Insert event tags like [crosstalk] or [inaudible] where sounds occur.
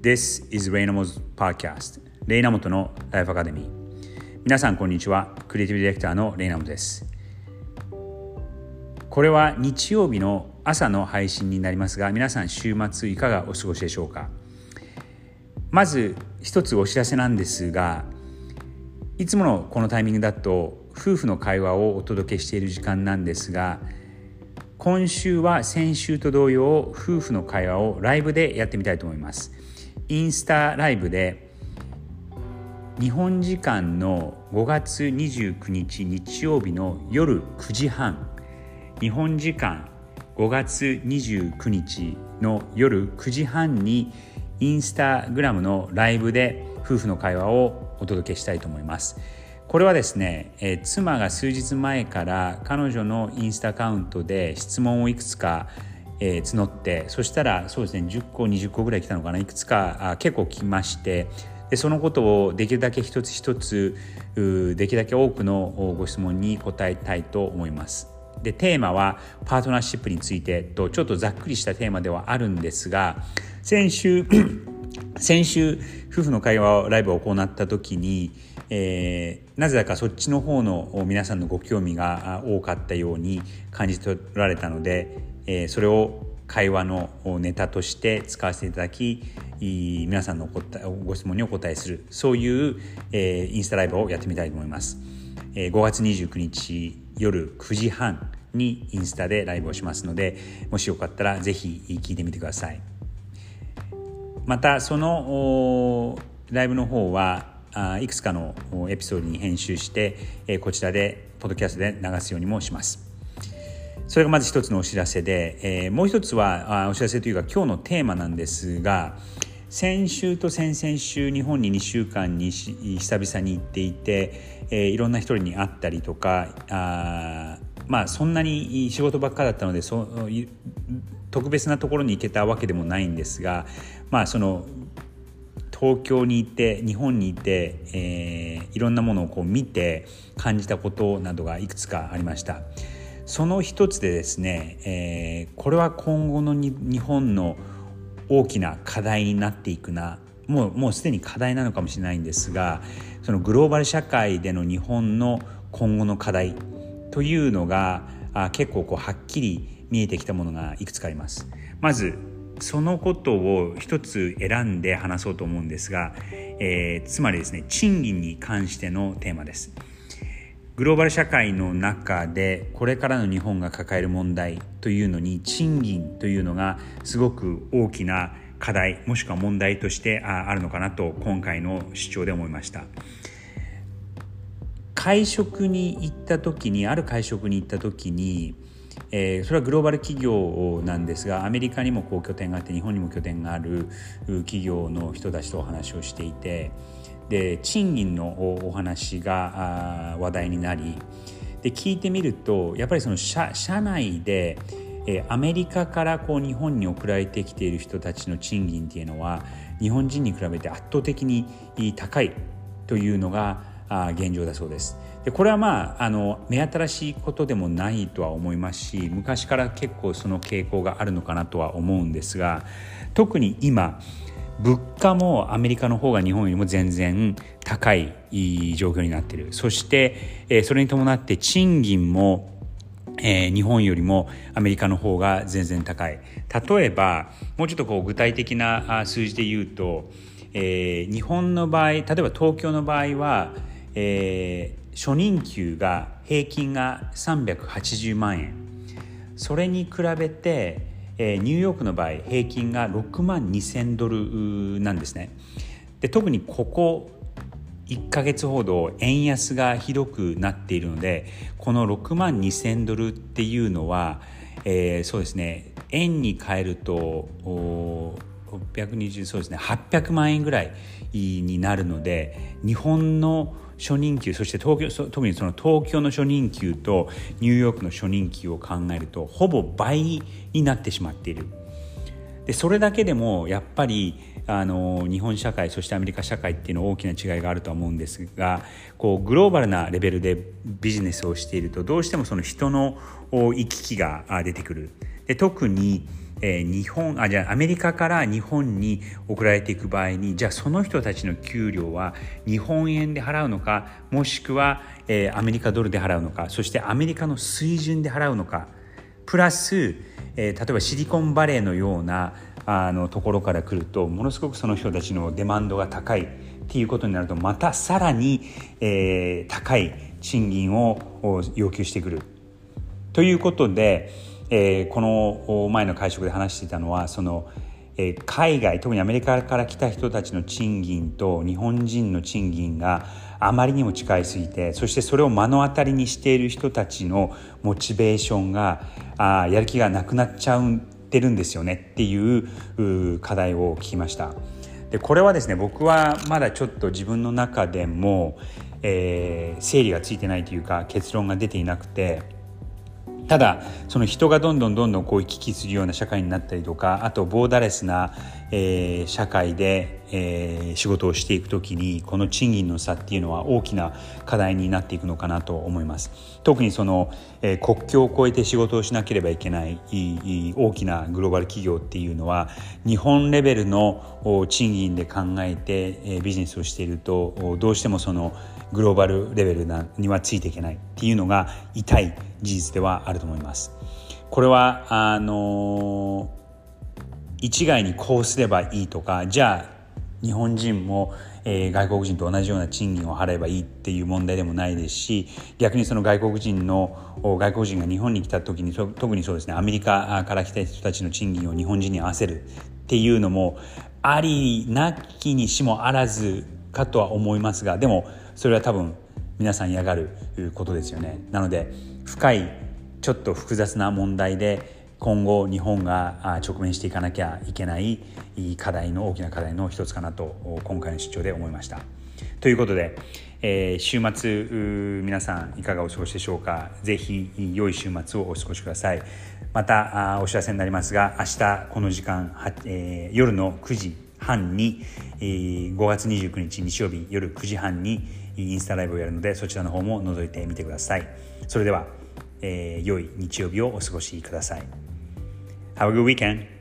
This is レイナモズ Podcast レイナモトのライフアカデミー皆さんこんにちは。クリエイティブディレクターのレイナモトです。これは日曜日の朝の配信になりますが皆さん週末いかがお過ごしでしょうか？まず一つお知らせなんですがいつものこのタイミングだと夫婦の会話をお届けしている時間なんですが今週は先週と同様夫婦の会話をライブでやってみたいと思います。インスタライブで日本時間の5月29日日曜日の夜9時半日本時間5月29日の夜9時半にインスタグラムのライブで夫婦の会話をお届けしたいと思います。これはですね、えー、妻が数日前から彼女のインスタアカウントで質問をいくつか、えー、募ってそしたらそうですね10個20個ぐらい来たのかないくつかあ結構来ましてでそのことをできるだけ一つ一つできるだけ多くのご質問に答えたいと思います。でテーマはパートナーシップについてとちょっとざっくりしたテーマではあるんですが先週 [coughs] 先週夫婦の会話をライブを行った時に、えー、なぜだかそっちの方の皆さんのご興味が多かったように感じ取られたので、え、それを会話のネタとして使わせていただき皆さんのご質問にお答えするそういう、え、インスタライブをやってみたいと思います。え、5月29日夜9時半にインスタでライブをしますのでもしよかったら是非聞いてみてください。またそのライブの方はいくつかのエピソードに編集してこちらでポッドキャストで流すようにもします。それがまず一つのお知らせで、えー、もう一つはあお知らせというか今日のテーマなんですが先週と先々週日本に2週間に久々に行っていて、えー、いろんな人に会ったりとかあまあそんなに仕事ばっかだったのでそ特別なところに行けたわけでもないんですがまあその東京に行って日本にいて、えー、いろんなものをこう見て感じたことなどがいくつかありました。その一つでですね、えー、これは今後の日本の大きな課題になっていくなもうもうすでに課題なのかもしれないんですがそのグローバル社会での日本の今後の課題というのがあ結構こうはっきり見えてきたものがいくつかあります。まずそのことを一つ選んで話そうと思うんですが、えー、つまりですね賃金に関してのテーマです。グローバル社会の中でこれからの日本が抱える問題というのに賃金というのがすごく大きな課題もしくは問題としてあるのかなと今回の主張で思いました。会食に行った時にある会食に行った時にえー、それはグローバル企業なんですがアメリカにもこう拠点があって日本にも拠点がある企業の人たちとお話をしていてで賃金のお話が話題になりで聞いてみるとやっぱりその社社内でアメリカからこう日本に送られてきている人たちの賃金っていうのは日本人に比べて圧倒的に高いというのが現状だそうです。でこれはまああの目新しいことでもないとは思いますし昔から結構その傾向があるのかなとは思うんですが特に今物価もアメリカの方が日本よりも全然高い状況になっている。そして、えそれに伴って賃金もえー、日本よりもアメリカの方が全然高い。例えばもうちょっとこう具体的な数字で言うと、えー、日本の場合例えば東京の場合は、えー、初任給が平均が380万円。それに比べてえー、ニューヨークの場合平均が6万2000ドルなんですね。で特にここ1ヶ月ほど円安がひどくなっているのでこの6万2000ドルっていうのは、えー、そうですね円に換えると620そうですね。800万円ぐらいになるので日本の初任給そして東京特にその東京の初任給とニューヨークの初任給を考えるとほぼ倍になってしまっている。でそれだけでもやっぱりあの日本社会そしてアメリカ社会っていうの大きな違いがあるとは思うんですがこうグローバルなレベルでビジネスをしているとどうしてもその人の行き来が出てくる。で特にえー、日本あじゃアメリカから日本に送られていく場合にじゃあその人たちの給料は日本円で払うのかもしくは、えー、アメリカドルで払うのかそしてアメリカの水準で払うのかプラス、えー、例えばシリコンバレーのようなあのところから来るとものすごくその人たちのデマンドが高いっていうことになるとまたさらに、えー、高い賃金を要求してくる。ということで、えー、この前の会食で話していたのはその、えー、海外特にアメリカから来た人たちの賃金と日本人の賃金があまりにも近いすぎてそしてそれを目の当たりにしている人たちのモチベーションがあやる気がなくなっちゃってるんですよねっていう課題を聞きました。でこれはですね僕はまだちょっと自分の中でも、えー、整理がついてないというか結論が出ていなくて。ただその人がどんどんどんどんこう行き来するような社会になったりとかあとボーダレスな、えー、社会で、えー、仕事をしていくときにこの賃金の差っていうのは大きな課題になっていくのかなと思います特にその、えー、国境を越えて仕事をしなければいけない大きなグローバル企業っていうのは日本レベルの賃金で考えて、えー、ビジネスをしているとどうしてもそのグローバルレベルにはついていけないっていうのが痛い事実ではあると思います。これはあの一概にこうすればいいとかじゃあ日本人も、えー、外国人と同じような賃金を払えばいいっていう問題でもないですし逆にその外国人の外国人が日本に来た時に特にそうですねアメリカから来た人たちの賃金を日本人に合わせるっていうのもありなきにしもあらずかとは思いますがでもそれは多分皆さん嫌がることですよね。なので深いちょっと複雑な問題で今後日本が直面していかなきゃいけない課題の大きな課題の一つかなと今回の出張で思いました。ということで、えー、週末皆さんいかがお過ごしでしょうか？ぜひ良い週末をお過ごしください。またお知らせになりますが明日この時間、えー、夜の9時半に、えー、5月29日日曜日夜9時半にインスタライブをやるのでそちらの方も覗いてみてください。それでは、えー、良い日曜日をお過ごしください。Have a good weekend!